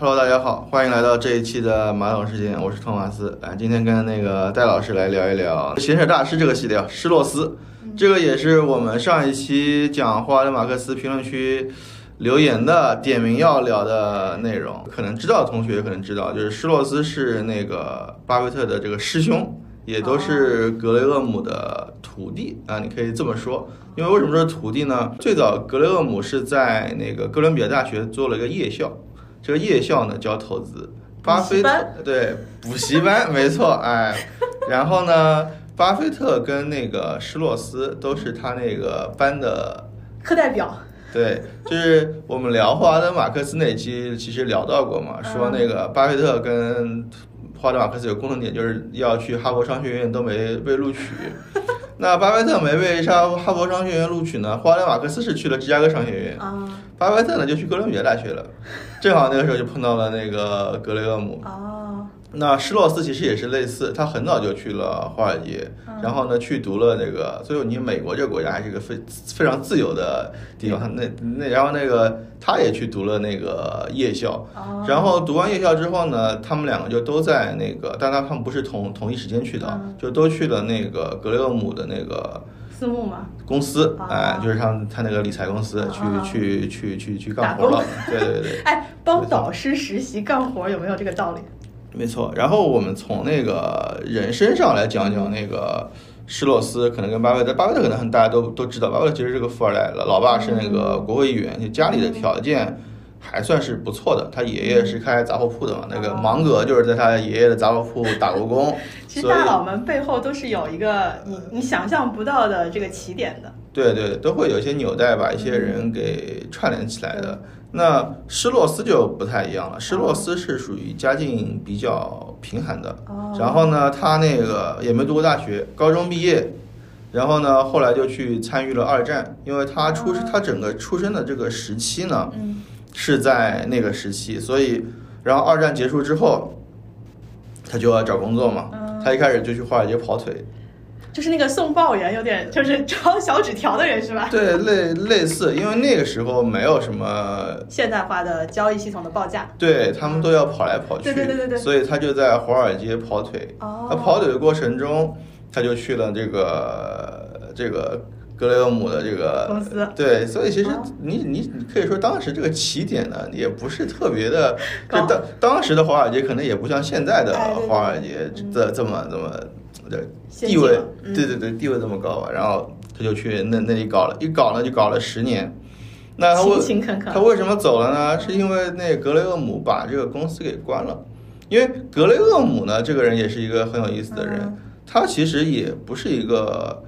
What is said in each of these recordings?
Hello，大家好，欢迎来到这一期的马桶时间，我是托马斯。啊，今天跟那个戴老师来聊一聊《闲扯大师》这个系列，施洛斯。这个也是我们上一期讲霍华德马克思评论区留言的点名要聊的内容。可能知道的同学可能知道，就是施洛斯是那个巴菲特的这个师兄，也都是格雷厄姆的徒弟啊，你可以这么说。因为为什么说徒弟呢？最早格雷厄姆是在那个哥伦比亚大学做了一个夜校。这个夜校呢教投资，巴菲特对补习班没错，哎，然后呢，巴菲特跟那个施洛斯都是他那个班的课代表。对，就是我们聊霍华德马克思那期其实聊到过嘛，说那个巴菲特跟霍华德马克思有共同点，就是要去哈佛商学院都没被录取。那巴菲特没被上哈佛商学院录取呢，霍华德马克思是去了芝加哥商学院，巴菲特呢就去哥伦比亚大学了，正好那个时候就碰到了那个格雷厄姆。那施洛斯其实也是类似，他很早就去了华尔街，然后呢去读了那个，所以你美国这个国家还是一个非非常自由的地方。那那然后那个他也去读了那个夜校，然后读完夜校之后呢，他们两个就都在那个，但他们不是同同一时间去的，就都去了那个格雷厄姆的那个私募嘛？公司，哎，就是像他那个理财公司去去去去去干活了。对对对。哎，帮导师实习干活有没有这个道理？没错，然后我们从那个人身上来讲讲那个施洛斯，可能跟巴菲特，巴菲特可能大家都都知道，巴菲特其实是个富二代，老爸是那个国会议员，就家里的条件还算是不错的。他爷爷是开杂货铺的嘛，那个芒格就是在他爷爷的杂货铺打过工。其实大佬们背后都是有一个你你想象不到的这个起点的。对对，都会有一些纽带把一些人给串联起来的。那施洛斯就不太一样了，施洛斯是属于家境比较贫寒的，然后呢，他那个也没读过大学，高中毕业，然后呢，后来就去参与了二战，因为他出他整个出生的这个时期呢，是在那个时期，所以，然后二战结束之后，他就要找工作嘛，他一开始就去华尔街跑腿。就是那个送报员，有点就是 抄小纸条的人是吧？对，类类似，因为那个时候没有什么 现代化的交易系统的报价，对他们都要跑来跑去，对对对对对，所以他就在华尔街跑腿。哦，他跑腿的过程中，他就去了这个这个格雷厄姆的这个公司。对，所以其实你你你可以说当时这个起点呢，也不是特别的，就当当时的华尔街可能也不像现在的华尔街这这么这么。对，地位，对对对，地位这么高吧，然后他就去那那里搞了，一搞呢就搞了十年。那他为他为什么走了呢？是因为那格雷厄姆把这个公司给关了。因为格雷厄姆呢，这个人也是一个很有意思的人，他其实也不是一个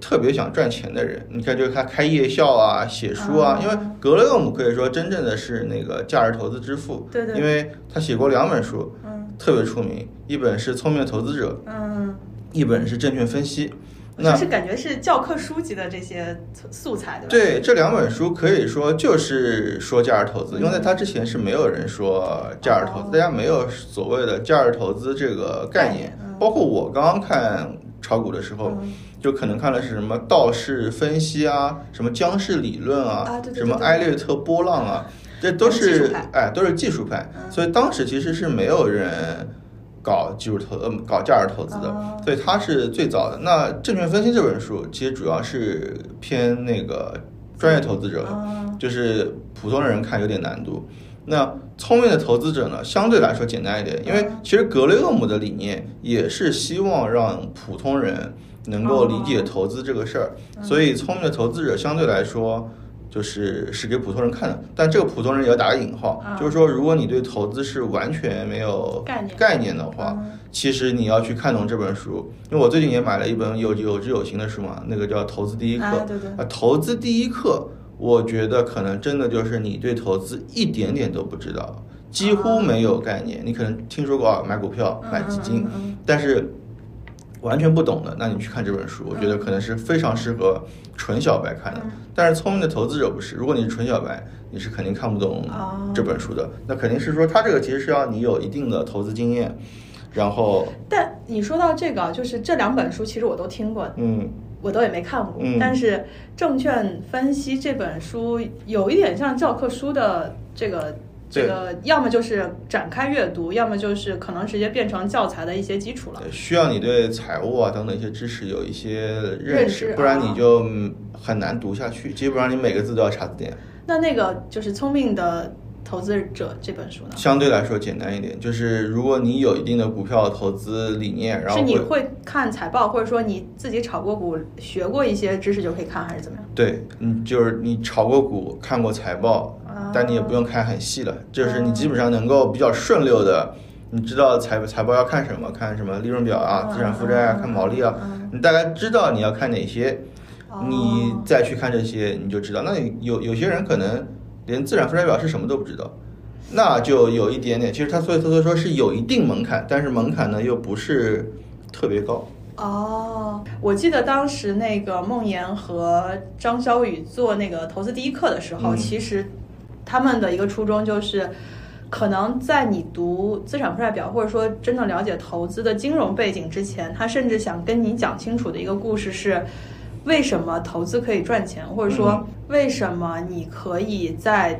特别想赚钱的人。你看，就是他开夜校啊，写书啊。因为格雷厄姆可以说真正的是那个价值投资之父，对对，因为他写过两本书，嗯，特别出名，一本是《聪明的投资者》，嗯。一本是证券分析，就是感觉是教科书级的这些素材，对吧？对，这两本书可以说就是说价值投资，因为在它之前是没有人说价值投资，大家没有所谓的价值投资这个概念。包括我刚刚看炒股的时候，就可能看的是什么道氏分析啊，什么江氏理论啊，什么埃略特波浪啊，这都是哎都是技术派，所以当时其实是没有人。搞技术投呃搞价值投资的，所以他是最早的。那证券分析这本书其实主要是偏那个专业投资者，就是普通人看有点难度。那聪明的投资者呢，相对来说简单一点，因为其实格雷厄姆的理念也是希望让普通人能够理解投资这个事儿，所以聪明的投资者相对来说。就是是给普通人看的，但这个普通人也要打个引号，就是说，如果你对投资是完全没有概念概念的话，其实你要去看懂这本书。因为我最近也买了一本有有知有行的书嘛，那个叫《投资第一课》。对对。啊，投资第一课，我觉得可能真的就是你对投资一点点都不知道，几乎没有概念。你可能听说过啊，买股票、买基金，但是。完全不懂的，那你去看这本书，我觉得可能是非常适合纯小白看的。但是聪明的投资者不是，如果你是纯小白，你是肯定看不懂这本书的。那肯定是说，它这个其实是要你有一定的投资经验，然后。但你说到这个，就是这两本书其实我都听过，嗯，我都也没看过。但是证券分析这本书有一点像教科书的这个这个要么就是展开阅读，要么就是可能直接变成教材的一些基础了。需要你对财务啊等等一些知识有一些认识，不然你就很难读下去。基本上你每个字都要查字典。那那个就是聪明的。投资者这本书呢，相对来说简单一点。就是如果你有一定的股票投资理念，然后是你会看财报，或者说你自己炒过股、学过一些知识就可以看，还是怎么样？对，嗯，就是你炒过股、看过财报，但你也不用看很细了，就是你基本上能够比较顺溜的，你知道财财报要看什么，看什么利润表啊、资产负债啊、看毛利啊，你大概知道你要看哪些，你再去看这些，你就知道。那有有些人可能。连资产负债表是什么都不知道，那就有一点点。其实他所以他说是有一定门槛，但是门槛呢又不是特别高。哦，我记得当时那个孟岩和张小雨做那个投资第一课的时候，其实他们的一个初衷就是，可能在你读资产负债表或者说真正了解投资的金融背景之前，他甚至想跟你讲清楚的一个故事是。为什么投资可以赚钱，或者说为什么你可以在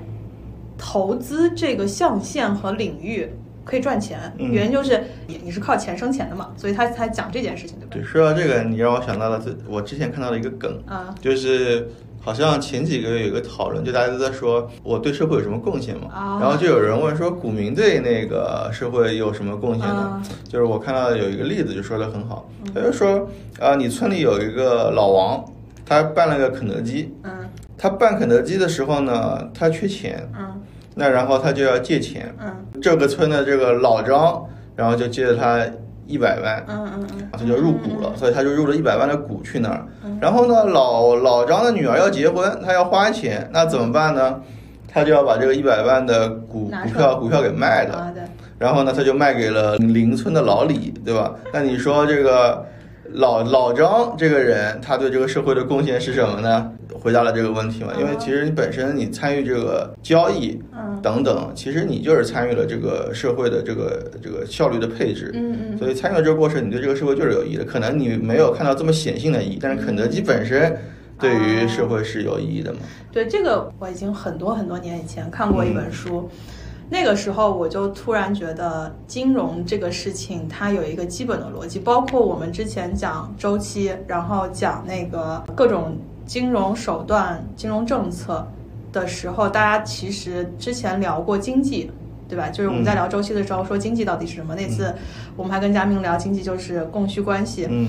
投资这个象限和领域可以赚钱？原因就是你你是靠钱生钱的嘛，所以他才讲这件事情，对吧？对，说到这个，你让我想到了我之前看到了一个梗啊，就是。好像前几个月有一个讨论，就大家都在说我对社会有什么贡献嘛，然后就有人问说股民对那个社会有什么贡献呢？就是我看到有一个例子就说的很好，他就说啊，你村里有一个老王，他办了个肯德基，嗯，他办肯德基的时候呢，他缺钱，嗯，那然后他就要借钱，嗯，这个村的这个老张，然后就借了他。一百万，嗯嗯嗯，他就入股了，所以他就入了一百万的股去那儿。然后呢，老老张的女儿要结婚，他要花钱，那怎么办呢？他就要把这个一百万的股股票股票给卖了。然后呢，他就卖给了邻村的老李，对吧？那你说这个老老张这个人，他对这个社会的贡献是什么呢？回答了这个问题嘛？因为其实你本身你参与这个交易，等等，其实你就是参与了这个社会的这个这个效率的配置，嗯嗯，所以参与了这个过程，你对这个社会就是有益的。可能你没有看到这么显性的意义，但是肯德基本身对于社会是有意义的嘛？对，这个我已经很多很多年以前看过一本书，那个时候我就突然觉得金融这个事情它有一个基本的逻辑，包括我们之前讲周期，然后讲那个各种。金融手段、金融政策的时候，大家其实之前聊过经济，对吧？就是我们在聊周期的时候说经济到底是什么。那次我们还跟嘉明聊经济就是供需关系。嗯，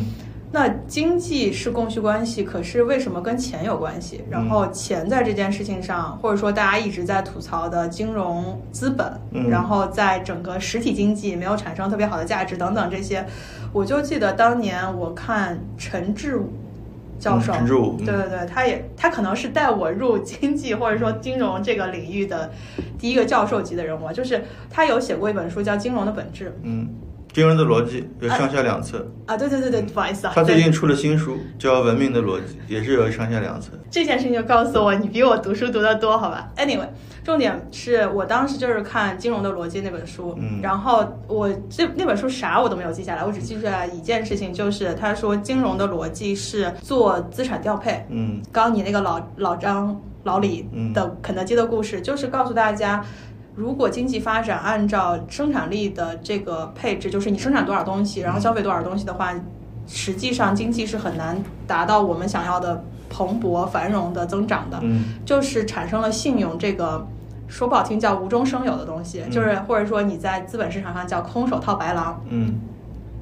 那经济是供需关系，可是为什么跟钱有关系？然后钱在这件事情上，或者说大家一直在吐槽的金融资本，然后在整个实体经济没有产生特别好的价值等等这些，我就记得当年我看陈志武。教授，对对对，他也他可能是带我入经济或者说金融这个领域的第一个教授级的人物，就是他有写过一本书叫《金融的本质》。嗯。金融的逻辑有上下两册啊，对对对对，不好意思啊。他最近出了新书，叫《文明的逻辑》，也是有上下两册。这件事情就告诉我，你比我读书读得多，好吧？Anyway，重点是我当时就是看《金融的逻辑》那本书，嗯，然后我这那本书啥我都没有记下来，我只记下来一件事情，就是他说金融的逻辑是做资产调配。嗯，刚你那个老老张老李的肯德基的故事，就是告诉大家。如果经济发展按照生产力的这个配置，就是你生产多少东西，然后消费多少东西的话，实际上经济是很难达到我们想要的蓬勃繁荣的增长的。嗯，就是产生了信用这个说不好听叫无中生有的东西，就是或者说你在资本市场上叫空手套白狼。嗯，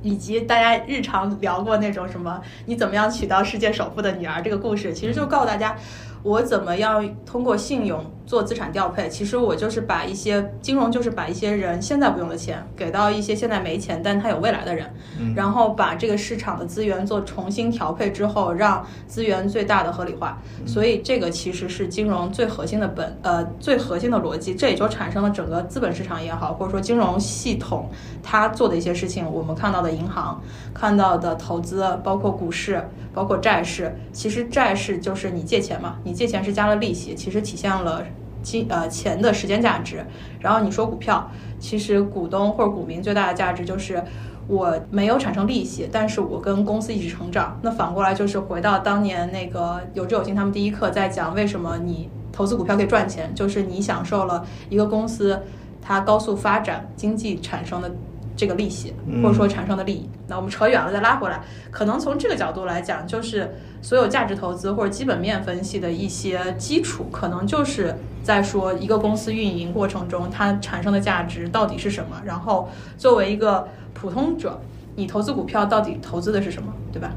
以及大家日常聊过那种什么你怎么样娶到世界首富的女儿这个故事，其实就告诉大家。我怎么样通过信用做资产调配？其实我就是把一些金融，就是把一些人现在不用的钱给到一些现在没钱但他有未来的人，然后把这个市场的资源做重新调配之后，让资源最大的合理化。所以这个其实是金融最核心的本呃最核心的逻辑，这也就产生了整个资本市场也好，或者说金融系统它做的一些事情。我们看到的银行，看到的投资，包括股市，包括债市，其实债市就是你借钱嘛，你。借钱是加了利息，其实体现了金呃钱的时间价值。然后你说股票，其实股东或者股民最大的价值就是我没有产生利息，但是我跟公司一起成长。那反过来就是回到当年那个有志有心他们第一课在讲为什么你。投资股票可以赚钱，就是你享受了一个公司它高速发展经济产生的。这个利息，或者说产生的利益，那我们扯远了，再拉回来，可能从这个角度来讲，就是所有价值投资或者基本面分析的一些基础，可能就是在说一个公司运营过程中它产生的价值到底是什么。然后作为一个普通者，你投资股票到底投资的是什么，对吧？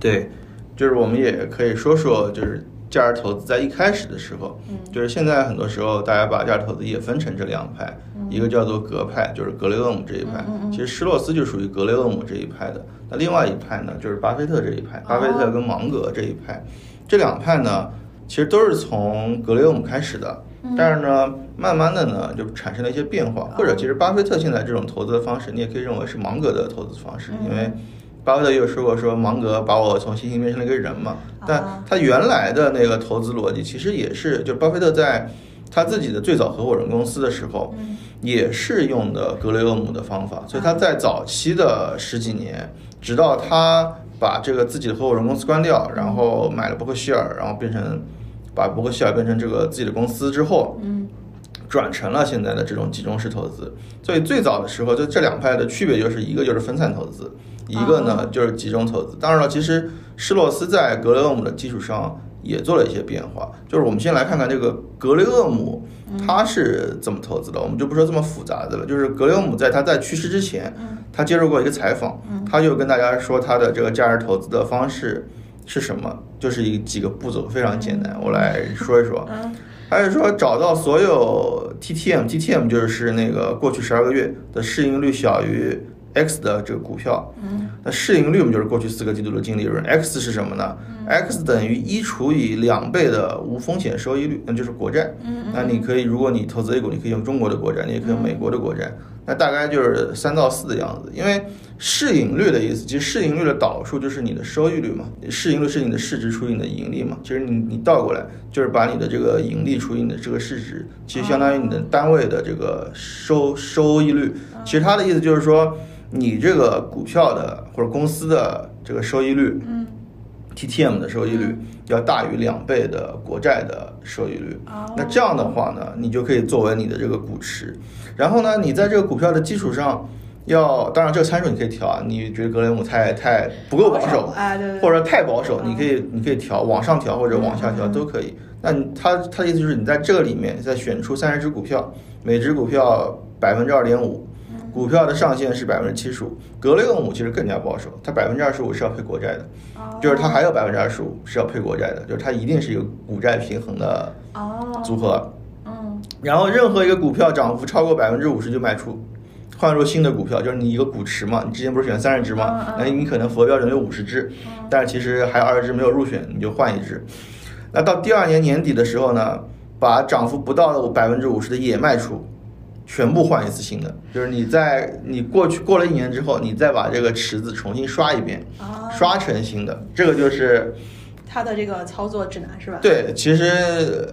对，就是我们也可以说说，就是价值投资在一开始的时候，嗯，就是现在很多时候大家把价值投资也分成这两派。一个叫做格派，就是格雷厄姆这一派。其实施洛斯就属于格雷厄姆这一派的。那另外一派呢，就是巴菲特这一派。巴菲特跟芒格这一派，这两派呢，其实都是从格雷厄姆开始的。但是呢，慢慢的呢，就产生了一些变化。或者，其实巴菲特现在这种投资的方式，你也可以认为是芒格的投资方式。因为巴菲特也有说过，说芒格把我从猩猩变成了一个人嘛。但他原来的那个投资逻辑，其实也是，就巴菲特在他自己的最早合伙人公司的时候。也是用的格雷厄姆的方法，所以他在早期的十几年，直到他把这个自己的合伙人公司关掉，然后买了伯克希尔，然后变成把伯克希尔变成这个自己的公司之后，嗯，转成了现在的这种集中式投资。所以最早的时候，就这两派的区别就是一个就是分散投资，一个呢就是集中投资。当然了，其实施洛斯在格雷厄姆的基础上也做了一些变化。就是我们先来看看这个格雷厄姆。他是怎么投资的？我们就不说这么复杂的了。就是格雷厄姆在他在去世之前，他接受过一个采访，他就跟大家说他的这个价值投资的方式是什么，就是一几个步骤，非常简单。我来说一说。他是说找到所有 TTM，TTM 就是那个过去十二个月的市盈率小于 X 的这个股票。那市盈率我们就是过去四个季度的净利润。X 是什么呢？x 等于一除以两倍的无风险收益率，那就是国债。那你可以，如果你投资 A 股，你可以用中国的国债，你也可以用美国的国债。那大概就是三到四的样子。因为市盈率的意思，其实市盈率的导数就是你的收益率嘛。市盈率是你的市值除以你的盈利嘛。其实你你倒过来就是把你的这个盈利除以你的这个市值，其实相当于你的单位的这个收收益率。其实它的意思就是说，你这个股票的或者公司的这个收益率。嗯 TTM 的收益率要大于两倍的国债的收益率，那这样的话呢，你就可以作为你的这个股池。然后呢，你在这个股票的基础上，要当然这个参数你可以调啊。你觉得格雷姆太太不够保守，或者太保守，你可以你可以调往上调或者往下调都可以。那他他的意思就是你在这个里面再选出三十只股票，每只股票百分之二点五。股票的上限是百分之七十五，格雷厄姆其实更加保守，它百分之二十五是要配国债的，就是它还有百分之二十五是要配国债的，就是它一定是一个股债平衡的组合。嗯，然后任何一个股票涨幅超过百分之五十就卖出，换入新的股票，就是你一个股池嘛，你之前不是选三十只吗？那你可能符合标准有五十只，但是其实还有二十只没有入选，你就换一只。那到第二年年底的时候呢，把涨幅不到百分之五十的也卖出。全部换一次新的，就是你在你过去过了一年之后，你再把这个池子重新刷一遍，刷成新的，这个就是它的这个操作指南是吧？对，其实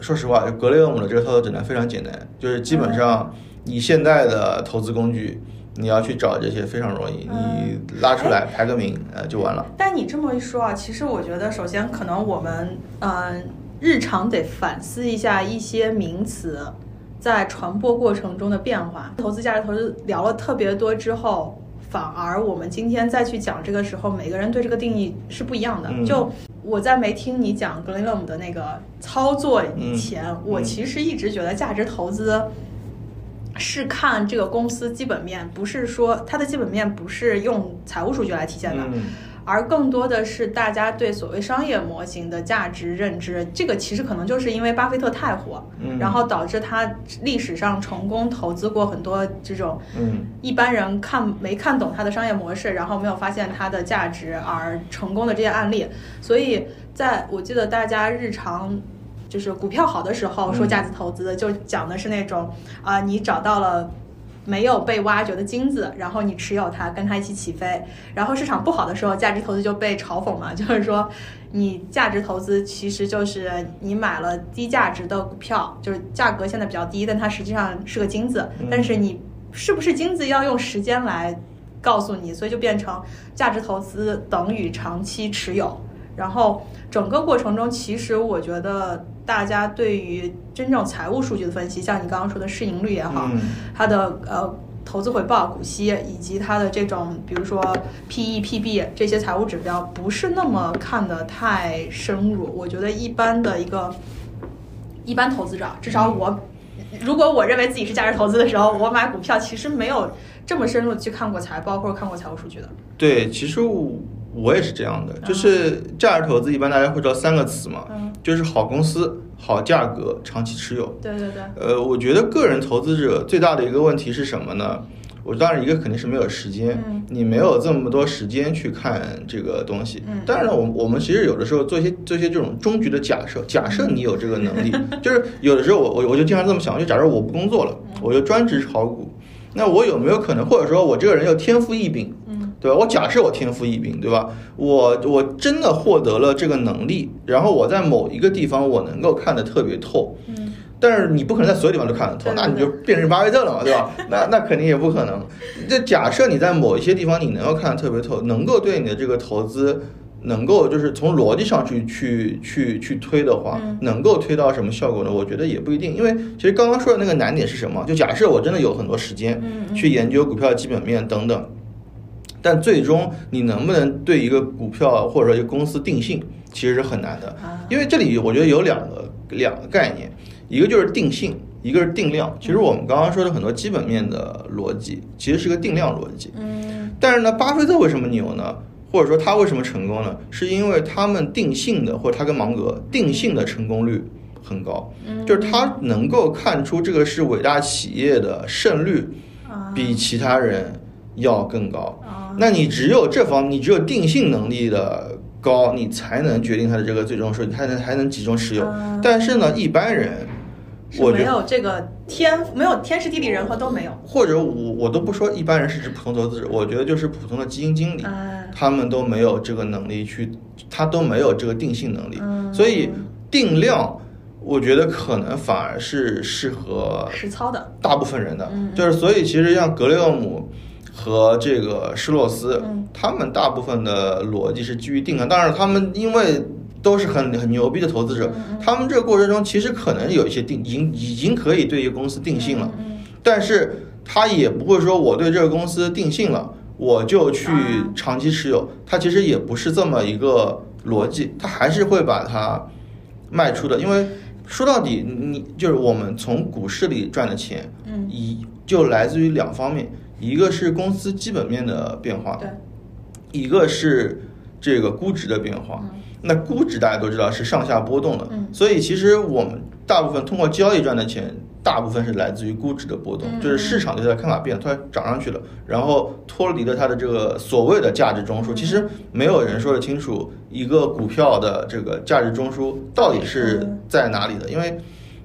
说实话，格雷厄姆的这个操作指南非常简单，就是基本上你现在的投资工具，你要去找这些非常容易，你拉出来排个名，呃，就完了。但你这么一说啊，其实我觉得，首先可能我们嗯，日常得反思一下一些名词。在传播过程中的变化，投资价值投资聊了特别多之后，反而我们今天再去讲这个时候，每个人对这个定义是不一样的。就我在没听你讲格林厄姆的那个操作以前，我其实一直觉得价值投资是看这个公司基本面，不是说它的基本面不是用财务数据来体现的。而更多的是大家对所谓商业模型的价值认知，这个其实可能就是因为巴菲特太火，然后导致他历史上成功投资过很多这种，一般人看没看懂他的商业模式，然后没有发现它的价值而成功的这些案例。所以，在我记得大家日常就是股票好的时候说价值投资，就讲的是那种啊，你找到了。没有被挖掘的金子，然后你持有它，跟它一起起飞。然后市场不好的时候，价值投资就被嘲讽嘛，就是说，你价值投资其实就是你买了低价值的股票，就是价格现在比较低，但它实际上是个金子。但是你是不是金子要用时间来告诉你，所以就变成价值投资等于长期持有。然后整个过程中，其实我觉得大家对于真正财务数据的分析，像你刚刚说的市盈率也好，它的呃投资回报、股息以及它的这种比如说 P E、P B 这些财务指标，不是那么看得太深入。我觉得一般的一个一般投资者，至少我。如果我认为自己是价值投资的时候，我买股票其实没有这么深入的去看过财报或者看过财务数据的。对，其实我也是这样的，就是价值投资一般大家会知道三个词嘛，就是好公司、好价格、长期持有。对对对。呃，我觉得个人投资者最大的一个问题是什么呢？我当然一个肯定是没有时间，你没有这么多时间去看这个东西。当然了，我我们其实有的时候做一些做一些这种终局的假设，假设你有这个能力，就是有的时候我我我就经常这么想，就假设我不工作了，我就专职炒股，那我有没有可能，或者说我这个人有天赋异禀，对吧？我假设我天赋异禀，对吧？我我真的获得了这个能力，然后我在某一个地方我能够看得特别透。但是你不可能在所有地方都看得透，那你就变成巴菲特了嘛，对吧？那那肯定也不可能。这假设你在某一些地方你能够看得特别透，能够对你的这个投资能够就是从逻辑上去去去去推的话，能够推到什么效果呢？我觉得也不一定。因为其实刚刚说的那个难点是什么？就假设我真的有很多时间去研究股票基本面等等，但最终你能不能对一个股票或者说一个公司定性，其实是很难的。因为这里我觉得有两个两个概念。一个就是定性，一个是定量。其实我们刚刚说的很多基本面的逻辑，其实是个定量逻辑。嗯。但是呢，巴菲特为什么牛呢？或者说他为什么成功呢？是因为他们定性的，或者他跟芒格定性的成功率很高。嗯。就是他能够看出这个是伟大企业的胜率比其他人要更高。那你只有这方，你只有定性能力的高，你才能决定它的这个最终收益，才能还能集中持有。但是呢，一般人。我没有这个天，没有天时地利人和都没有。或者我我都不说一般人是指普通投资者，我觉得就是普通的基金经理，他们都没有这个能力去，他都没有这个定性能力。所以定量，我觉得可能反而是适合实操的大部分人的。就是所以其实像格雷厄姆和这个施洛斯，他们大部分的逻辑是基于定量，当然他们因为。都是很很牛逼的投资者，他们这个过程中其实可能有一些定，已经已经可以对一个公司定性了，但是他也不会说我对这个公司定性了，我就去长期持有，他其实也不是这么一个逻辑，他还是会把它卖出的，因为说到底，你就是我们从股市里赚的钱，一就来自于两方面，一个是公司基本面的变化，对，一个是这个估值的变化。那估值大家都知道是上下波动的，所以其实我们大部分通过交易赚的钱，大部分是来自于估值的波动，就是市场对它的看法变了，突然涨上去了，然后脱离了它的这个所谓的价值中枢。其实没有人说得清楚一个股票的这个价值中枢到底是在哪里的，因为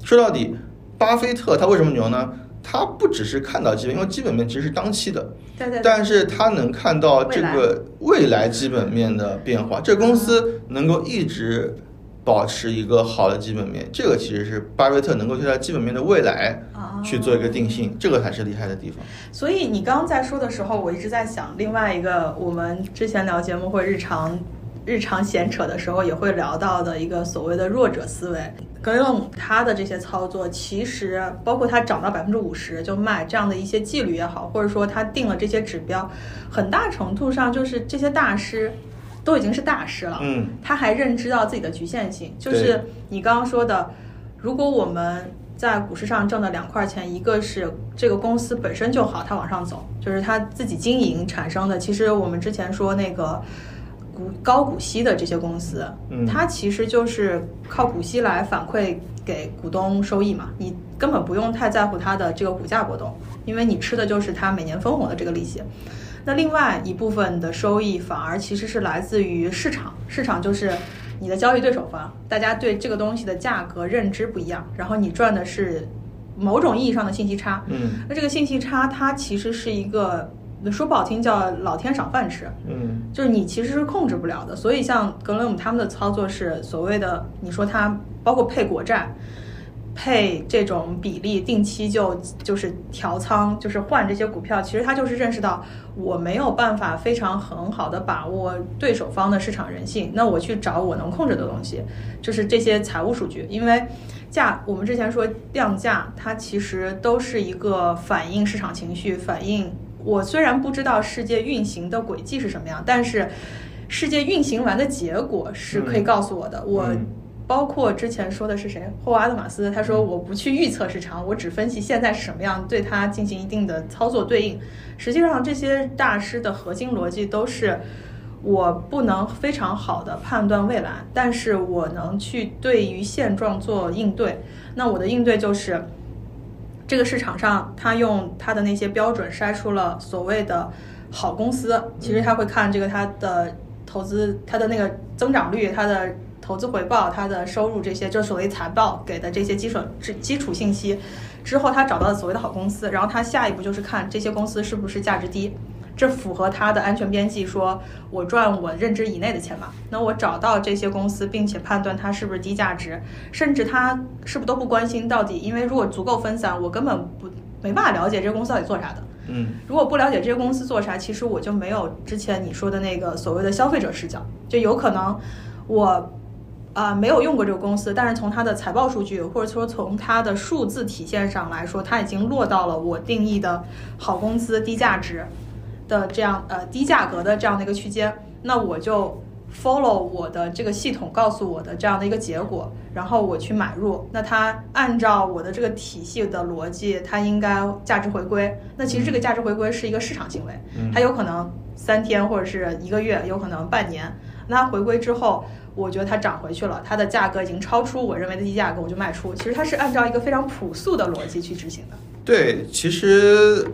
说到底，巴菲特他为什么牛呢？他不只是看到基本，因为基本面其实是当期的，对对，但是他能看到这个未来基本面的变化，这公司能够一直保持一个好的基本面，这个其实是巴菲特能够对他基本面的未来去做一个定性，这个才是厉害的地方。所以你刚刚在说的时候，我一直在想另外一个，我们之前聊节目或日常。日常闲扯的时候也会聊到的一个所谓的弱者思维，格雷厄姆他的这些操作，其实包括他涨到百分之五十就卖这样的一些纪律也好，或者说他定了这些指标，很大程度上就是这些大师都已经是大师了，嗯，他还认知到自己的局限性，就是你刚刚说的，如果我们在股市上挣的两块钱，一个是这个公司本身就好，它往上走，就是他自己经营产生的，其实我们之前说那个。股高股息的这些公司，它其实就是靠股息来反馈给股东收益嘛，你根本不用太在乎它的这个股价波动，因为你吃的就是它每年分红的这个利息。那另外一部分的收益反而其实是来自于市场，市场就是你的交易对手方，大家对这个东西的价格认知不一样，然后你赚的是某种意义上的信息差。嗯，那这个信息差它其实是一个。说不好听叫老天赏饭吃，嗯，就是你其实是控制不了的。所以像格雷姆他们的操作是所谓的，你说他包括配国债，配这种比例，定期就就是调仓，就是换这些股票。其实他就是认识到我没有办法非常很好的把握对手方的市场人性，那我去找我能控制的东西，就是这些财务数据。因为价，我们之前说量价，它其实都是一个反映市场情绪，反映我虽然不知道世界运行的轨迹是什么样，但是世界运行完的结果是可以告诉我的。我。包括之前说的是谁？霍华德马斯，他说我不去预测市场，我只分析现在是什么样，对它进行一定的操作对应。实际上，这些大师的核心逻辑都是，我不能非常好的判断未来，但是我能去对于现状做应对。那我的应对就是，这个市场上他用他的那些标准筛出了所谓的好公司，其实他会看这个他的投资，他的那个增长率，他的。投资回报、他的收入这些，就所谓财报给的这些基础基基础信息，之后他找到了所谓的好公司，然后他下一步就是看这些公司是不是价值低，这符合他的安全边际，说我赚我认知以内的钱嘛。那我找到这些公司，并且判断它是不是低价值，甚至他是不是都不关心到底，因为如果足够分散，我根本不没办法了解这个公司到底做啥的。嗯，如果不了解这些公司做啥，其实我就没有之前你说的那个所谓的消费者视角，就有可能我。啊，没有用过这个公司，但是从它的财报数据，或者说从它的数字体现上来说，它已经落到了我定义的好公司低价值的这样呃低价格的这样的一个区间，那我就 follow 我的这个系统告诉我的这样的一个结果，然后我去买入。那它按照我的这个体系的逻辑，它应该价值回归。那其实这个价值回归是一个市场行为，它有可能三天或者是一个月，有可能半年。那它回归之后。我觉得它涨回去了，它的价格已经超出我认为的低价格，我就卖出。其实它是按照一个非常朴素的逻辑去执行的。对，其实，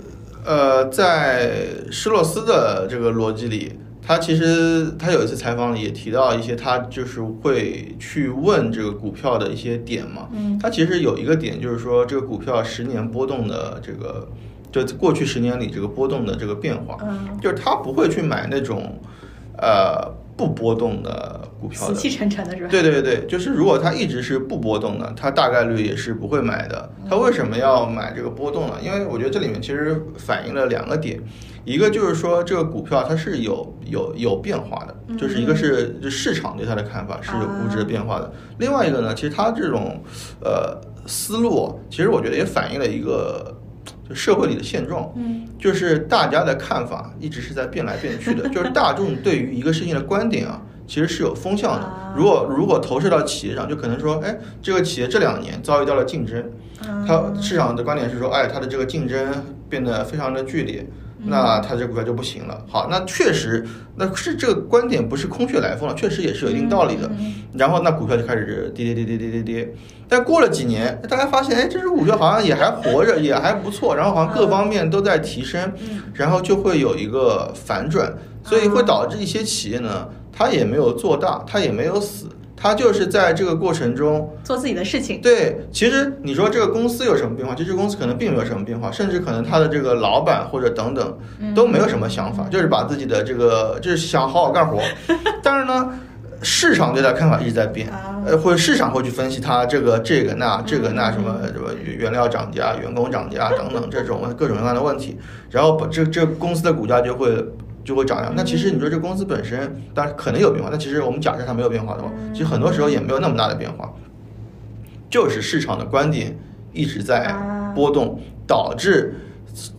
呃，在施洛斯的这个逻辑里，他其实他有一次采访里也提到一些，他就是会去问这个股票的一些点嘛。嗯。他其实有一个点就是说，这个股票十年波动的这个，就过去十年里这个波动的这个变化，嗯，就是他不会去买那种，呃。不波动的股票，死气沉沉的是吧？对对对，就是如果它一直是不波动的，它大概率也是不会买的。它为什么要买这个波动呢？因为我觉得这里面其实反映了两个点，一个就是说这个股票它是有有有变化的，就是一个是就市场对它的看法是有估值的变化的。另外一个呢，其实它这种呃思路，其实我觉得也反映了一个。就社会里的现状，嗯，就是大家的看法一直是在变来变去的。就是大众对于一个事情的观点啊，其实是有风向的。如果如果投射到企业上，就可能说，哎，这个企业这两年遭遇到了竞争，它市场的观点是说，哎，它的这个竞争变得非常的剧烈。那它这股票就不行了。好，那确实，那是这个观点不是空穴来风了，确实也是有一定道理的。然后那股票就开始跌跌跌跌跌跌跌。但过了几年，大家发现，哎，这只股票好像也还活着，也还不错。然后好像各方面都在提升，然后就会有一个反转，所以会导致一些企业呢，它也没有做大，它也没有死。他就是在这个过程中做自己的事情。对，其实你说这个公司有什么变化？其实公司可能并没有什么变化，甚至可能他的这个老板或者等等都没有什么想法，就是把自己的这个就是想好好干活。但是呢，市场对他看法一直在变，呃，或者市场会去分析他这个这个那这个那什么什么原料涨价、员工涨价等等这种各种各样的问题，然后这这公司的股价就会。就会涨样。那其实你说这公司本身，当然可能有变化，但其实我们假设它没有变化的话，其实很多时候也没有那么大的变化，就是市场的观点一直在波动，导致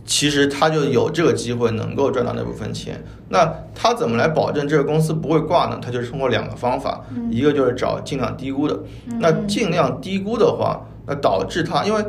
其实他就有这个机会能够赚到那部分钱。那他怎么来保证这个公司不会挂呢？他就是通过两个方法，一个就是找尽量低估的。那尽量低估的话，那导致他因为。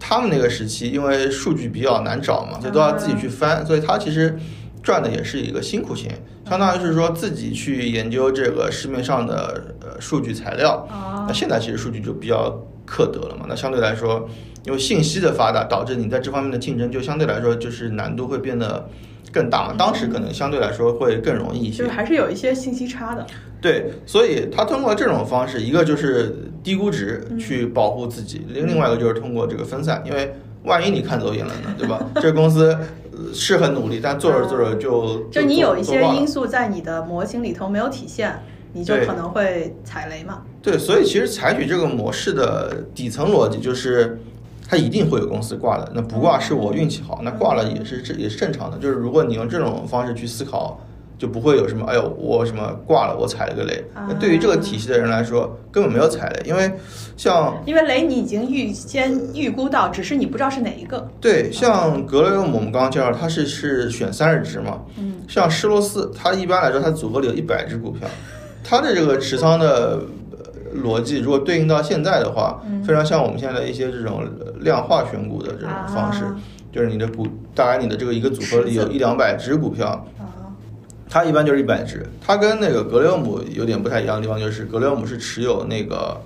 他们那个时期，因为数据比较难找嘛，所以都要自己去翻，所以他其实赚的也是一个辛苦钱，相当于是说自己去研究这个市面上的呃数据材料。那现在其实数据就比较克得了嘛，那相对来说，因为信息的发达，导致你在这方面的竞争就相对来说就是难度会变得更大嘛。当时可能相对来说会更容易一些，就还是有一些信息差的。对，所以他通过这种方式，一个就是低估值去保护自己，另另外一个就是通过这个分散，因为万一你看走眼了呢，对吧？这公司是很努力，但做着做着就就你有一些因素在你的模型里头没有体现，你就可能会踩雷嘛。对，所以其实采取这个模式的底层逻辑就是，它一定会有公司挂的，那不挂是我运气好，那挂了也是这也是正常的。就是如果你用这种方式去思考。就不会有什么，哎呦，我什么挂了，我踩了个雷。那对于这个体系的人来说，根本没有踩雷，因为像因为雷你已经预先预估到，只是你不知道是哪一个。对，像格雷厄姆，我们刚刚介绍，他是是选三十只嘛。嗯。像施罗斯，他一般来说，他组合里有一百只股票，他的这个持仓的逻辑，如果对应到现在的话，非常像我们现在一些这种量化选股的这种方式，就是你的股，大概你的这个一个组合里有一两百只股票。它一般就是一百只，它跟那个格雷厄姆有点不太一样的地方，就是格雷厄姆是持有那个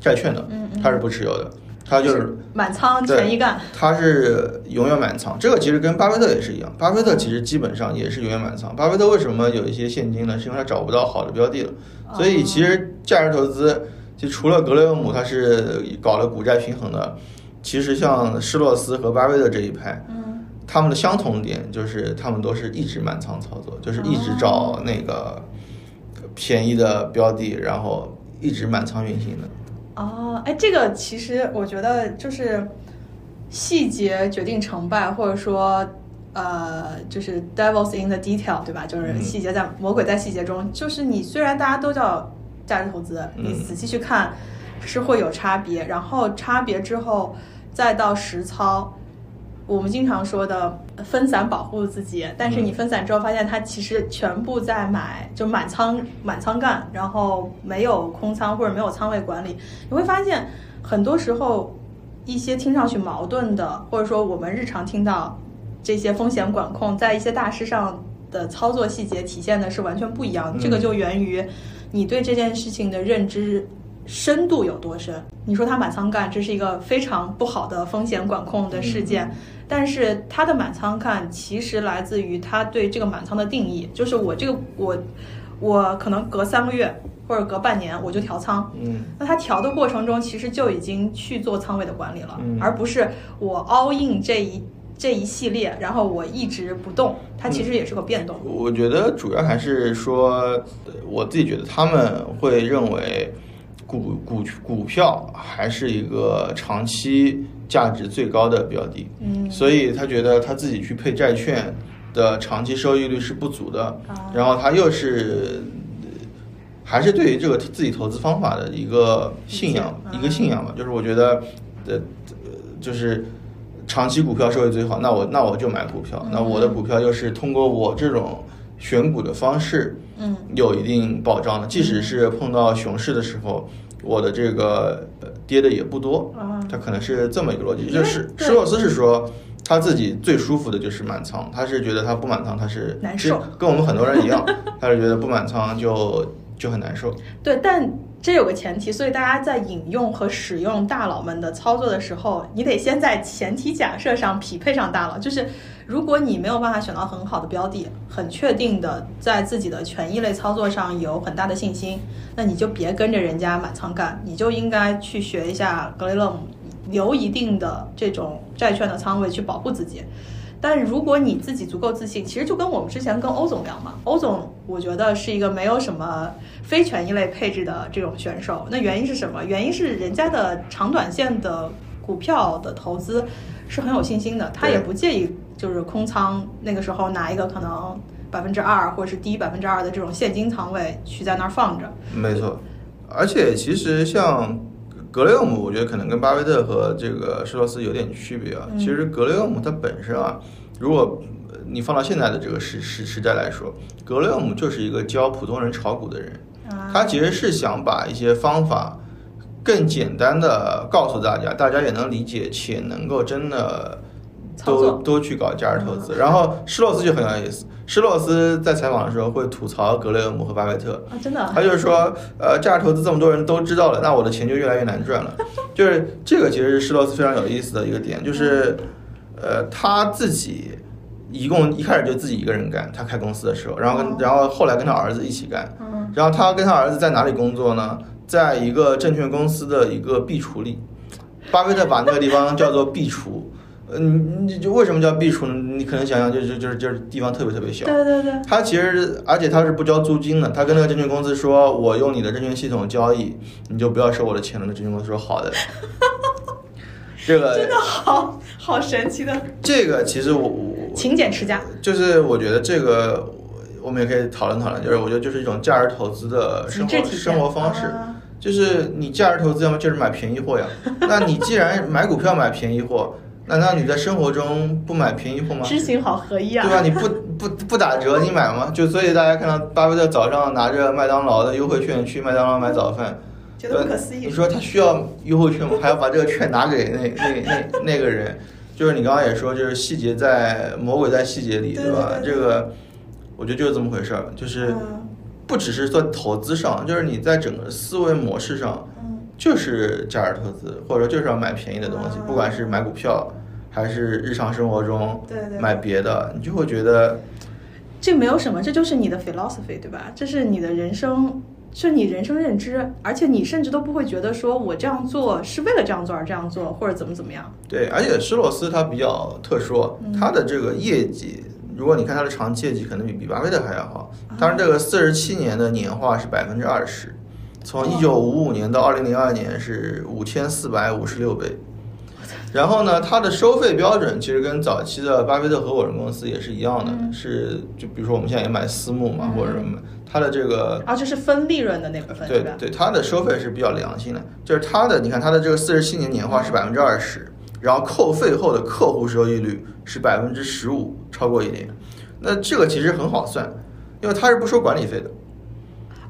债券的，它是不持有的，它就是满仓全一干，它是永远满仓。这个其实跟巴菲特也是一样，巴菲特其实基本上也是永远满仓。巴菲特为什么有一些现金呢？是因为他找不到好的标的了。所以其实价值投资，就除了格雷厄姆他是搞了股债平衡的，其实像施洛斯和巴菲特这一派。他们的相同点就是，他们都是一直满仓操作，就是一直找那个便宜的标的，然后一直满仓运行的。哦，哎，这个其实我觉得就是细节决定成败，或者说呃，就是 devils in the detail，对吧？就是细节在魔鬼在细节中。就是你虽然大家都叫价值投资，你仔细去看是会有差别，然后差别之后再到实操。我们经常说的分散保护自己，但是你分散之后发现它其实全部在买，就满仓满仓干，然后没有空仓或者没有仓位管理。你会发现很多时候一些听上去矛盾的，或者说我们日常听到这些风险管控，在一些大师上的操作细节体现的是完全不一样的。这个就源于你对这件事情的认知。深度有多深？你说他满仓干，这是一个非常不好的风险管控的事件。但是他的满仓干其实来自于他对这个满仓的定义，就是我这个我我可能隔三个月或者隔半年我就调仓。嗯，那他调的过程中其实就已经去做仓位的管理了，而不是我 all in 这一这一系列，然后我一直不动。它其实也是个变动。我觉得主要还是说，我自己觉得他们会认为。股股股票还是一个长期价值最高的标的，嗯，所以他觉得他自己去配债券的长期收益率是不足的，然后他又是还是对于这个自己投资方法的一个信仰，一个信仰吧，就是我觉得，呃，就是长期股票收益最好，那我那我就买股票，那我的股票又是通过我这种。选股的方式，嗯，有一定保障的。即使是碰到熊市的时候，我的这个跌的也不多。啊，它可能是这么一个逻辑。就是施洛斯是说，他自己最舒服的就是满仓，他是觉得他不满仓他是难受，跟我们很多人一样，他是觉得不满仓就就很难受。对，但这有个前提，所以大家在引用和使用大佬们的操作的时候，你得先在前提假设上匹配上大佬，就是。如果你没有办法选到很好的标的，很确定的在自己的权益类操作上有很大的信心，那你就别跟着人家满仓干，你就应该去学一下格雷厄姆，留一定的这种债券的仓位去保护自己。但如果你自己足够自信，其实就跟我们之前跟欧总聊嘛，欧总我觉得是一个没有什么非权益类配置的这种选手。那原因是什么？原因是人家的长短线的股票的投资是很有信心的，他也不介意。就是空仓，那个时候拿一个可能百分之二或者是低百分之二的这种现金仓位去在那儿放着。没错，而且其实像格雷厄姆，我觉得可能跟巴菲特和这个施罗斯有点区别啊。其实格雷厄姆他本身啊，如果你放到现在的这个时时时代来说，格雷厄姆就是一个教普通人炒股的人。他其实是想把一些方法更简单的告诉大家，大家也能理解且能够真的。都都去搞价值投资，然后施洛斯就很有意思。施洛斯在采访的时候会吐槽格雷厄姆和巴菲特啊，真的，他就是说，呃，价值投资这么多人都知道了，那我的钱就越来越难赚了。就是这个其实是施洛斯非常有意思的一个点，就是，呃，他自己一共一开始就自己一个人干，他开公司的时候，然后跟然后后来跟他儿子一起干，然后他跟他儿子在哪里工作呢？在一个证券公司的一个壁橱里，巴菲特把那个地方叫做壁橱。嗯，你就为什么叫避暑呢？你可能想想，就是就是就是地方特别特别小。对对对。他其实，而且他是不交租金的。他跟那个证券公司说：“我用你的证券系统交易，你就不要收我的钱了。”那证券公司说：“好的。”这个真的好好神奇的。这个其实我我勤俭持家，就是我觉得这个我们也可以讨论讨论。就是我觉得就是一种价值投资的生活生活方式。就是你价值投资，要么就是买便宜货呀。那你既然买股票买便宜货，难道你在生活中不买便宜货吗？知行好合一啊，对吧？你不不不打折，你买吗？就所以大家看到巴菲特早上拿着麦当劳的优惠券去麦当劳买早饭，觉得不可思议。你说他需要优惠券吗？还要把这个券拿给那 那那那个人？就是你刚刚也说，就是细节在魔鬼在细节里，对吧？这个我觉得就是这么回事儿，就是。不只是在投资上，就是你在整个思维模式上，就是价值投资，或者说就是要买便宜的东西，不管是买股票，还是日常生活中买别的，你就会觉得这没有什么，这就是你的 philosophy，对吧？这是你的人生，是你人生认知，而且你甚至都不会觉得说我这样做是为了这样做而这样做，或者怎么怎么样。对，而且施洛斯他比较特殊，他的这个业绩。如果你看他的长期业绩，可能比比巴菲特还要好。当然，这个四十七年的年化是百分之二十，从一九五五年到二零零二年是五千四百五十六倍。然后呢，它的收费标准其实跟早期的巴菲特合伙人公司也是一样的，是就比如说我们现在也买私募嘛，或者什么，它的这个啊，就是分利润的那部分，对对，它的收费是比较良心的，就是它的，你看它的这个四十七年年化是百分之二十。然后扣费后的客户收益率是百分之十五，超过一点，那这个其实很好算，因为它是不收管理费的。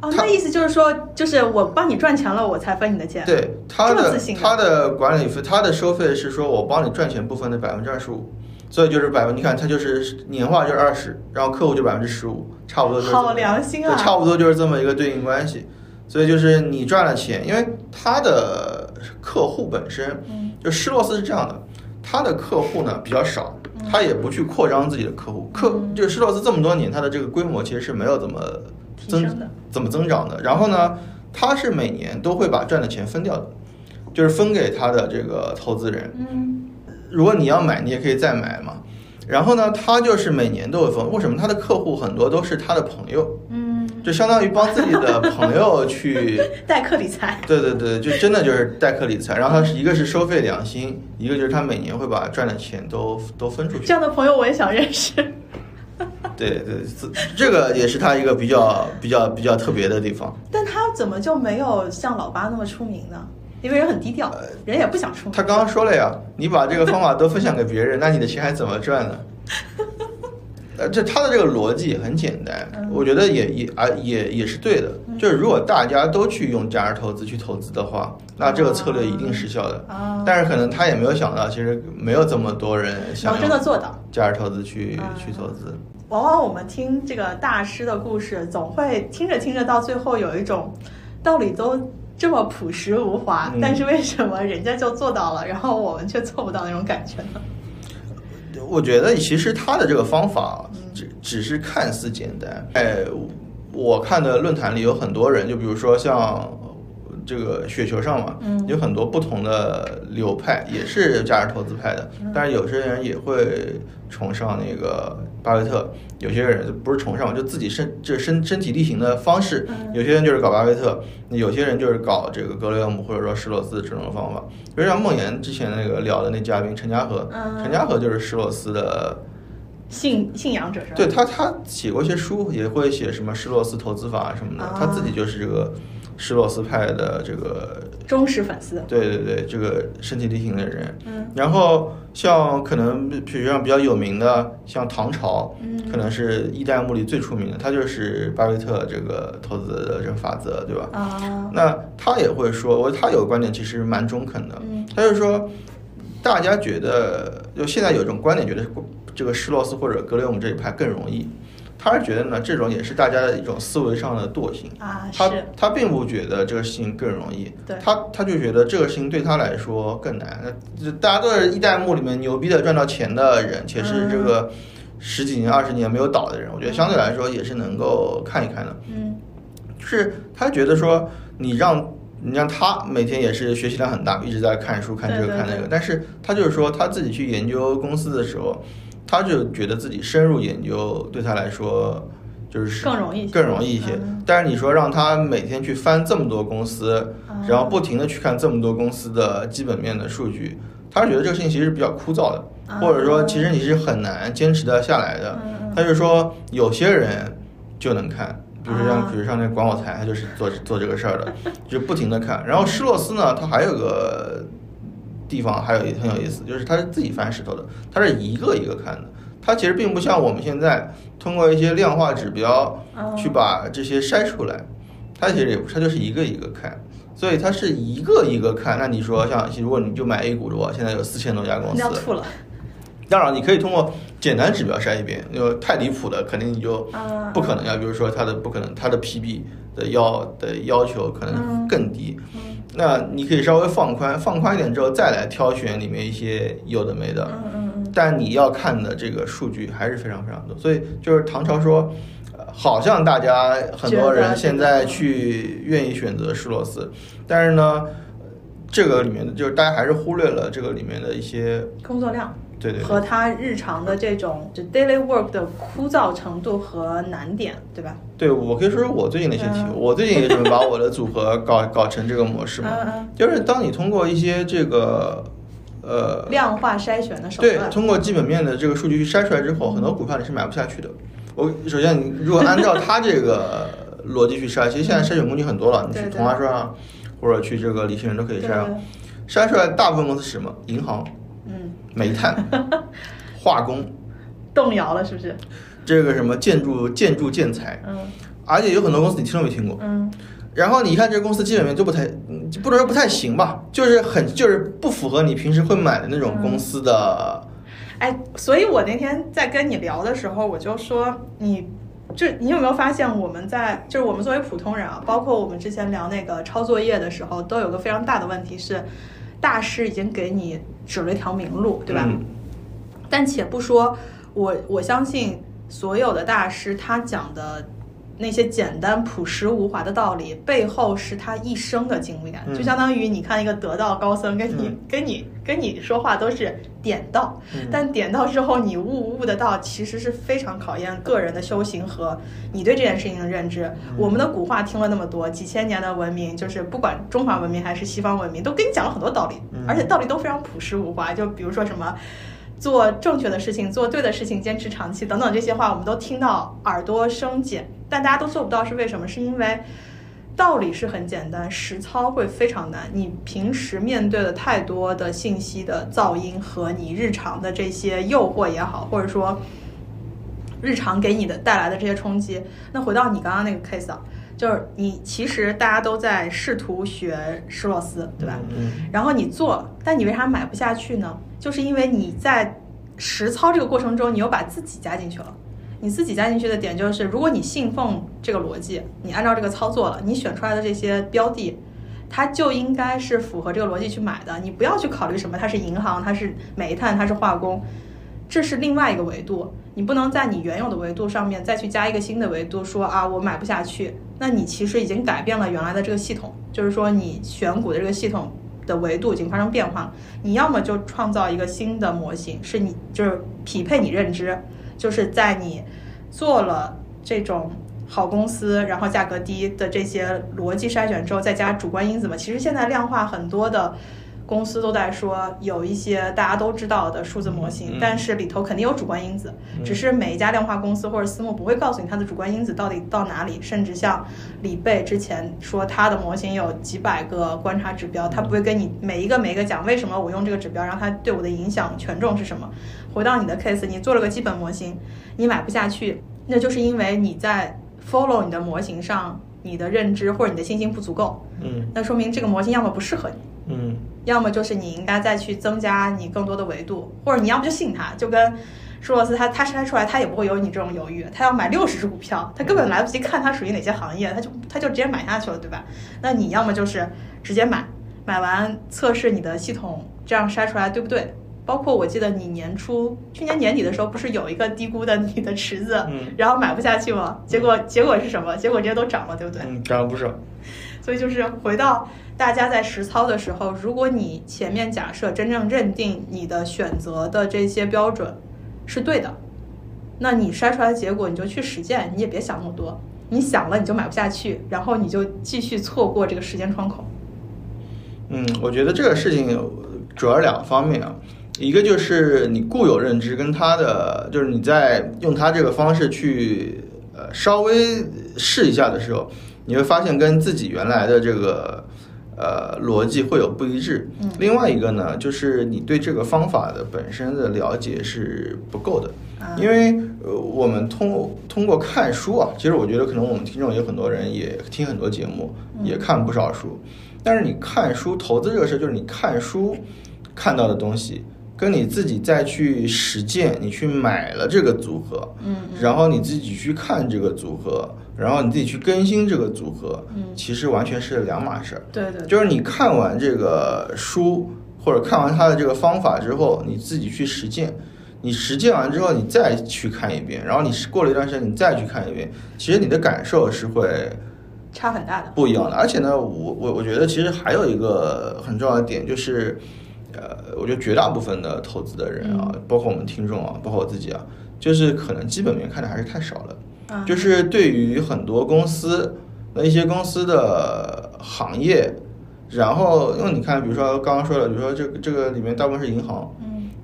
哦，那意思就是说，就是我帮你赚钱了，我才分你的钱。对，他的他的管理费，他的收费是说我帮你赚钱部分的百分之二十五，所以就是百分，你看他就是年化就是二十，然后客户就百分之十五，差不多就是好良心啊，差不多就是这么一个对应关系。所以就是你赚了钱，因为他的客户本身。就施洛斯是这样的，他的客户呢比较少，他也不去扩张自己的客户。客就施洛斯这么多年，他的这个规模其实是没有怎么增怎么增长的。然后呢，他是每年都会把赚的钱分掉的，就是分给他的这个投资人。嗯，如果你要买，你也可以再买嘛。然后呢，他就是每年都会分。为什么？他的客户很多都是他的朋友。嗯。就相当于帮自己的朋友去 代客理财，对对对，就真的就是代客理财。然后他是一个是收费良心，一个就是他每年会把赚的钱都都分出去。这样的朋友我也想认识。对对，这个也是他一个比较比较比较特别的地方。但他怎么就没有像老八那么出名呢？因为人很低调，人也不想出名。他刚刚说了呀，你把这个方法都分享给别人，那你的钱还怎么赚呢？呃，这他的这个逻辑很简单，我觉得也也啊也也是对的。就是如果大家都去用价值投资去投资的话，那这个策略一定失效的。但是可能他也没有想到，其实没有这么多人想真的做到价值投资去去投资。往往我们听这个大师的故事，总会听着听着到最后有一种道理都这么朴实无华，但是为什么人家就做到了，然后我们却做不到那种感觉呢？我觉得其实他的这个方法只只是看似简单。哎，我看的论坛里有很多人，就比如说像这个雪球上嘛，有很多不同的流派，也是价值投资派的。但是有些人也会崇尚那个巴菲特，有些人不是崇尚，就自己身这身身体力行的方式。有些人就是搞巴菲特，有些人就是搞这个格雷厄姆或者说施洛斯这种方法。比如像梦岩之前那个聊的那嘉宾陈嘉禾，陈嘉禾就是施洛斯的信信仰者是吧？对他，他写过一些书，也会写什么施洛斯投资法什么的。他自己就是这个施洛斯派的这个忠实粉丝。对对对，这个身体力行的人。嗯。然后像可能比如像比较有名的，像唐朝，可能是一代目里最出名的，他就是巴菲特这个投资的这个法则，对吧？啊。那他也会说，我他有个观点其实蛮中肯的。他就说，大家觉得就现在有一种观点，觉得这个施洛斯或者格雷厄姆这一派更容易。他是觉得呢，这种也是大家的一种思维上的惰性。啊。他他并不觉得这个事情更容易，他他就觉得这个事情对他来说更难。那大家都是一代目里面牛逼的赚到钱的人，且是这个十几年、二十年没有倒的人，我觉得相对来说也是能够看一看的。嗯，就是他觉得说，你让你让他每天也是学习量很大，一直在看书、看这个看那个，但是他就是说他自己去研究公司的时候，他就觉得自己深入研究对他来说就是更容易更容易一些。但是你说让他每天去翻这么多公司，然后不停的去看这么多公司的基本面的数据，他觉得这个事情其实是比较枯燥的，或者说其实你是很难坚持的下来的。他就说有些人就能看。比如像，比如像那管我财，他就是做做这个事儿的，就不停的看。然后施洛斯呢，他还有个地方还有很有意思，就是他是自己翻石头的，他是一个一个看的。它其实并不像我们现在通过一些量化指标去把这些筛出来，它其实也不，他就是一个一个看。所以它是一个一个看。那你说像，如果你就买 A 股的话，现在有四千多家公司，要吐了。当然，你可以通过简单指标筛一遍，因为太离谱的肯定你就不可能要。比如说它的不可能，它的 PB 的要的要求可能更低。那你可以稍微放宽，放宽一点之后再来挑选里面一些有的没的。但你要看的这个数据还是非常非常多。所以就是唐朝说，好像大家很多人现在去愿意选择施罗斯，但是呢，这个里面的就是大家还是忽略了这个里面的一些工作量。对对，和他日常的这种就 daily work 的枯燥程度和难点，对吧？对，我可以说说我最近的一些体会。我最近也准备把我的组合搞 搞成这个模式嘛，就是当你通过一些这个呃量化筛选的手段，对，通过基本面的这个数据去筛出来之后，很多股票你是买不下去的。我首先，你如果按照他这个逻辑去筛，其实现在筛选工具很多了，你去同花顺啊，或者去这个理性人都可以筛，筛出来大部分公司是什么？银行。煤炭、化工动摇了，是不是？这个什么建筑、建筑建材，嗯，而且有很多公司你听都没听过，嗯。然后你一看这个公司基本面就不太，不能说不太行吧，就是很就是不符合你平时会买的那种公司的。哎，所以我那天在跟你聊的时候，我就说，你就你有没有发现，我们在就是我们作为普通人啊，包括我们之前聊那个抄作业的时候，都有个非常大的问题是。大师已经给你指了一条明路，对吧？但且不说，我我相信所有的大师他讲的那些简单朴实无华的道理，背后是他一生的经历。就相当于你看一个得道高僧跟你跟你跟你说话都是点到，但点到之后你悟悟的道，其实是非常考验个人的修行和你对这件事情的认知。我们的古话听了那么多，几千年的文明，就是不管中华文明还是西方文明，都跟你讲了很多道理，而且道理都非常朴实无华。就比如说什么。做正确的事情，做对的事情，坚持长期等等这些话，我们都听到耳朵生茧，但大家都做不到，是为什么？是因为道理是很简单，实操会非常难。你平时面对的太多的信息的噪音和你日常的这些诱惑也好，或者说日常给你的带来的这些冲击，那回到你刚刚那个 case 啊。就是你其实大家都在试图学施洛斯，对吧？嗯。然后你做，但你为啥买不下去呢？就是因为你在实操这个过程中，你又把自己加进去了。你自己加进去的点就是，如果你信奉这个逻辑，你按照这个操作了，你选出来的这些标的，它就应该是符合这个逻辑去买的。你不要去考虑什么，它是银行，它是煤炭，它是化工。这是另外一个维度，你不能在你原有的维度上面再去加一个新的维度，说啊我买不下去，那你其实已经改变了原来的这个系统，就是说你选股的这个系统的维度已经发生变化，你要么就创造一个新的模型，是你就是匹配你认知，就是在你做了这种好公司，然后价格低的这些逻辑筛选之后，再加主观因子嘛，其实现在量化很多的。公司都在说有一些大家都知道的数字模型，但是里头肯定有主观因子，只是每一家量化公司或者私募不会告诉你它的主观因子到底到哪里。甚至像李贝之前说他的模型有几百个观察指标，他不会跟你每一个每一个讲为什么我用这个指标，然后它对我的影响权重是什么。回到你的 case，你做了个基本模型，你买不下去，那就是因为你在 follow 你的模型上，你的认知或者你的信心不足够。嗯，那说明这个模型要么不适合你。嗯。要么就是你应该再去增加你更多的维度，或者你要不就信他，就跟舒罗斯他他筛出来他也不会有你这种犹豫，他要买六十只股票，他根本来不及看他属于哪些行业，他就他就直接买下去了，对吧？那你要么就是直接买，买完测试你的系统，这样筛出来对不对？包括我记得你年初去年年底的时候，不是有一个低估的你的池子，然后买不下去吗？结果结果是什么？结果这些都涨了，对不对？嗯，涨了不少。所以就是回到大家在实操的时候，如果你前面假设真正认定你的选择的这些标准是对的，那你筛出来的结果你就去实践，你也别想那么多。你想了你就买不下去，然后你就继续错过这个时间窗口。嗯，我觉得这个事情主要两个方面啊，一个就是你固有认知跟他的，就是你在用他这个方式去呃稍微试一下的时候，你会发现跟自己原来的这个呃逻辑会有不一致。嗯。另外一个呢，就是你对这个方法的本身的了解是不够的。因为呃，我们通通过看书啊，其实我觉得可能我们听众有很多人也听很多节目，也看不少书。但是你看书投资这个事，就是你看书看到的东西，跟你自己再去实践，你去买了这个组合，嗯，然后你自己去看这个组合，然后你自己去更新这个组合，嗯，其实完全是两码事儿。对对，就是你看完这个书或者看完他的这个方法之后，你自己去实践。你实践完之后，你再去看一遍，然后你过了一段时间，你再去看一遍，其实你的感受是会差很大的，不一样的。而且呢，我我我觉得其实还有一个很重要的点就是，呃，我觉得绝大部分的投资的人啊，包括我们听众啊，包括我自己啊，就是可能基本面看的还是太少了。就是对于很多公司，那一些公司的行业，然后因为你看，比如说刚刚说的，比如说这个这个里面大部分是银行。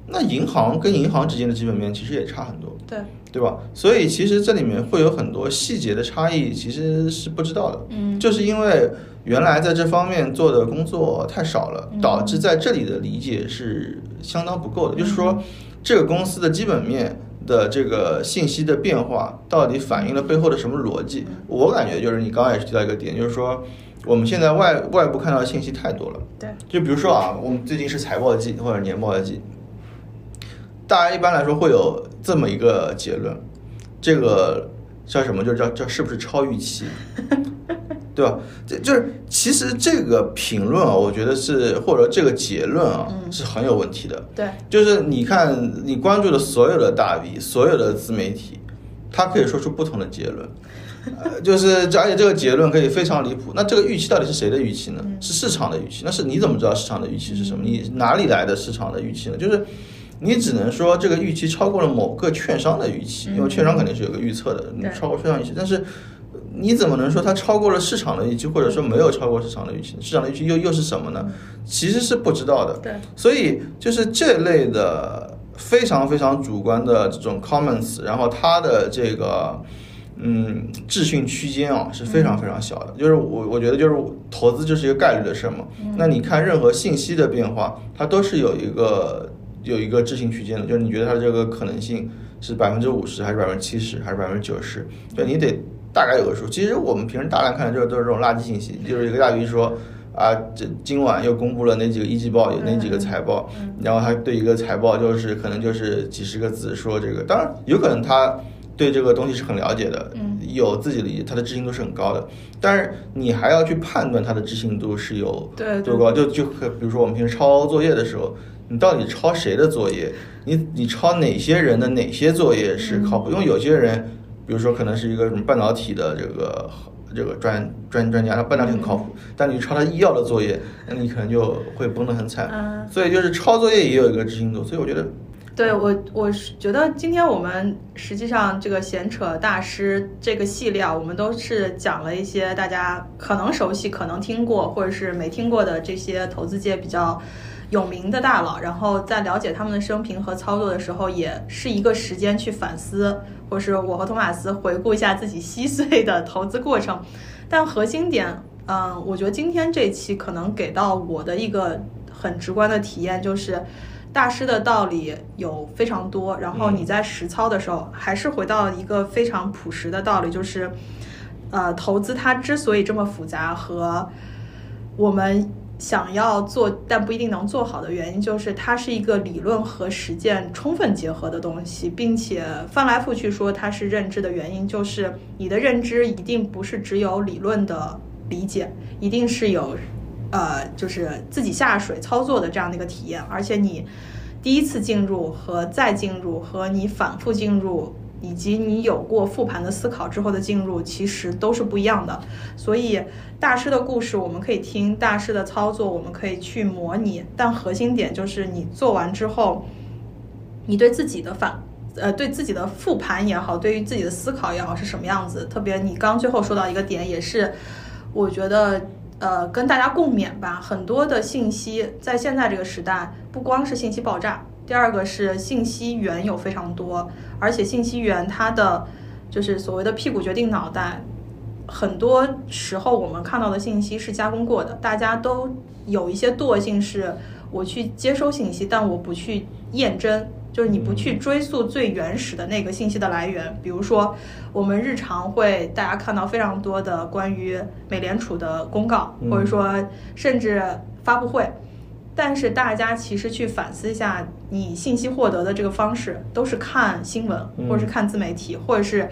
那银行跟银行之间的基本面其实也差很多，对对吧？所以其实这里面会有很多细节的差异，其实是不知道的。嗯，就是因为原来在这方面做的工作太少了，导致在这里的理解是相当不够的。就是说，这个公司的基本面的这个信息的变化，到底反映了背后的什么逻辑？我感觉就是你刚刚也是提到一个点，就是说我们现在外外部看到的信息太多了。对，就比如说啊，我们最近是财报季或者年报季。大家一般来说会有这么一个结论，这个叫什么？就叫叫是不是超预期，对吧？这就是其实这个评论啊，我觉得是或者这个结论啊是很有问题的。对，就是你看你关注的所有的大 V，所有的自媒体，他可以说出不同的结论，呃，就是而且这个结论可以非常离谱。那这个预期到底是谁的预期呢？是市场的预期？那是你怎么知道市场的预期是什么？你哪里来的市场的预期呢？就是。你只能说这个预期超过了某个券商的预期，因为券商肯定是有个预测的，你超过券商预期。但是你怎么能说它超过了市场的预期，或者说没有超过市场的预期？市场的预期又又是什么呢？其实是不知道的。对，所以就是这类的非常非常主观的这种 comments，然后它的这个嗯置信区间啊是非常非常小的。就是我我觉得就是投资就是一个概率的事嘛。那你看任何信息的变化，它都是有一个。有一个置信区间的，就是你觉得它这个可能性是百分之五十，还是百分之七十，还是百分之九十？就你得大概有个数。其实我们平时大量看的就是都是这种垃圾信息，就是一个大 V 说啊，这今晚又公布了哪几个一季报，有哪几个财报，然后他对一个财报就是可能就是几十个字说这个，当然有可能他对这个东西是很了解的，有自己的他的知信度是很高的，但是你还要去判断他的知信度是有多高，就就比如说我们平时抄作业的时候。你到底抄谁的作业？你你抄哪些人的哪些作业是靠谱？因为有些人，比如说可能是一个什么半导体的这个这个专专专家，他半导体很靠谱，但你抄他医药的作业，那你可能就会崩得很惨。所以就是抄作业也有一个执行度。所以我觉得，对我我是觉得今天我们实际上这个闲扯大师这个系列，啊，我们都是讲了一些大家可能熟悉、可能听过或者是没听过的这些投资界比较。有名的大佬，然后在了解他们的生平和操作的时候，也是一个时间去反思，或是我和托马斯回顾一下自己稀碎的投资过程。但核心点，嗯，我觉得今天这期可能给到我的一个很直观的体验，就是大师的道理有非常多，然后你在实操的时候，还是回到一个非常朴实的道理，就是，呃，投资它之所以这么复杂，和我们。想要做但不一定能做好的原因，就是它是一个理论和实践充分结合的东西，并且翻来覆去说它是认知的原因，就是你的认知一定不是只有理论的理解，一定是有，呃，就是自己下水操作的这样的一个体验，而且你第一次进入和再进入和你反复进入以及你有过复盘的思考之后的进入，其实都是不一样的。所以大师的故事我们可以听，大师的操作我们可以去模拟，但核心点就是你做完之后，你对自己的反。呃，对自己的复盘也好，对于自己的思考也好，是什么样子？特别你刚最后说到一个点，也是我觉得呃跟大家共勉吧。很多的信息在现在这个时代，不光是信息爆炸，第二个是信息源有非常多，而且信息源它的就是所谓的屁股决定脑袋，很多时候我们看到的信息是加工过的。大家都有一些惰性，是我去接收信息，但我不去验证。就是你不去追溯最原始的那个信息的来源，比如说我们日常会大家看到非常多的关于美联储的公告，或者说甚至发布会，但是大家其实去反思一下，你信息获得的这个方式都是看新闻，或者是看自媒体，或者是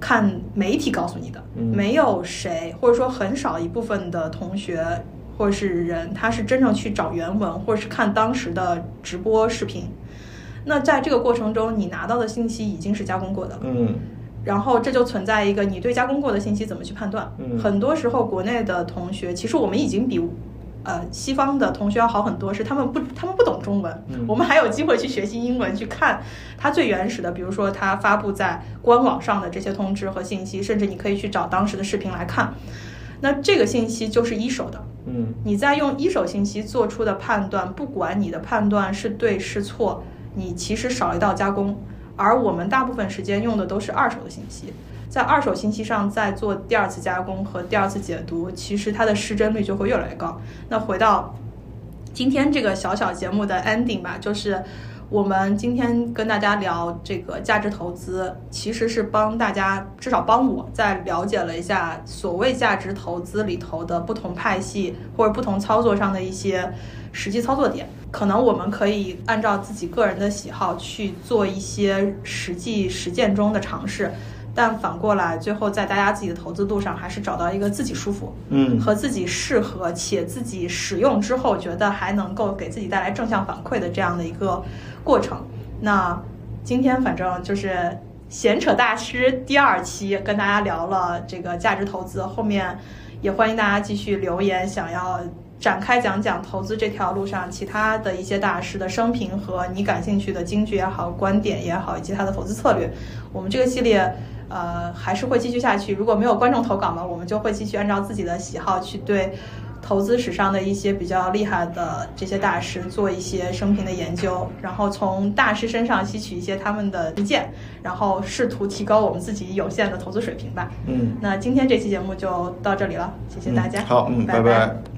看媒体告诉你的，没有谁或者说很少一部分的同学或者是人，他是真正去找原文，或者是看当时的直播视频。那在这个过程中，你拿到的信息已经是加工过的了。嗯，然后这就存在一个你对加工过的信息怎么去判断？嗯，很多时候国内的同学，其实我们已经比呃西方的同学要好很多，是他们不他们不懂中文，我们还有机会去学习英文，去看它最原始的，比如说它发布在官网上的这些通知和信息，甚至你可以去找当时的视频来看。那这个信息就是一手的。嗯，你在用一手信息做出的判断，不管你的判断是对是错。你其实少一道加工，而我们大部分时间用的都是二手的信息，在二手信息上再做第二次加工和第二次解读，其实它的失真率就会越来越高。那回到今天这个小小节目的 ending 吧，就是我们今天跟大家聊这个价值投资，其实是帮大家至少帮我在了解了一下所谓价值投资里头的不同派系或者不同操作上的一些实际操作点。可能我们可以按照自己个人的喜好去做一些实际实践中的尝试，但反过来，最后在大家自己的投资路上，还是找到一个自己舒服，嗯，和自己适合且自己使用之后觉得还能够给自己带来正向反馈的这样的一个过程。那今天反正就是闲扯大师第二期，跟大家聊了这个价值投资，后面也欢迎大家继续留言，想要。展开讲讲投资这条路上其他的一些大师的生平和你感兴趣的金句也好、观点也好，以及他的投资策略。我们这个系列呃还是会继续下去。如果没有观众投稿呢，我们就会继续按照自己的喜好去对投资史上的一些比较厉害的这些大师做一些生平的研究，然后从大师身上吸取一些他们的意见，然后试图提高我们自己有限的投资水平吧。嗯，那今天这期节目就到这里了，谢谢大家。好，嗯，拜拜。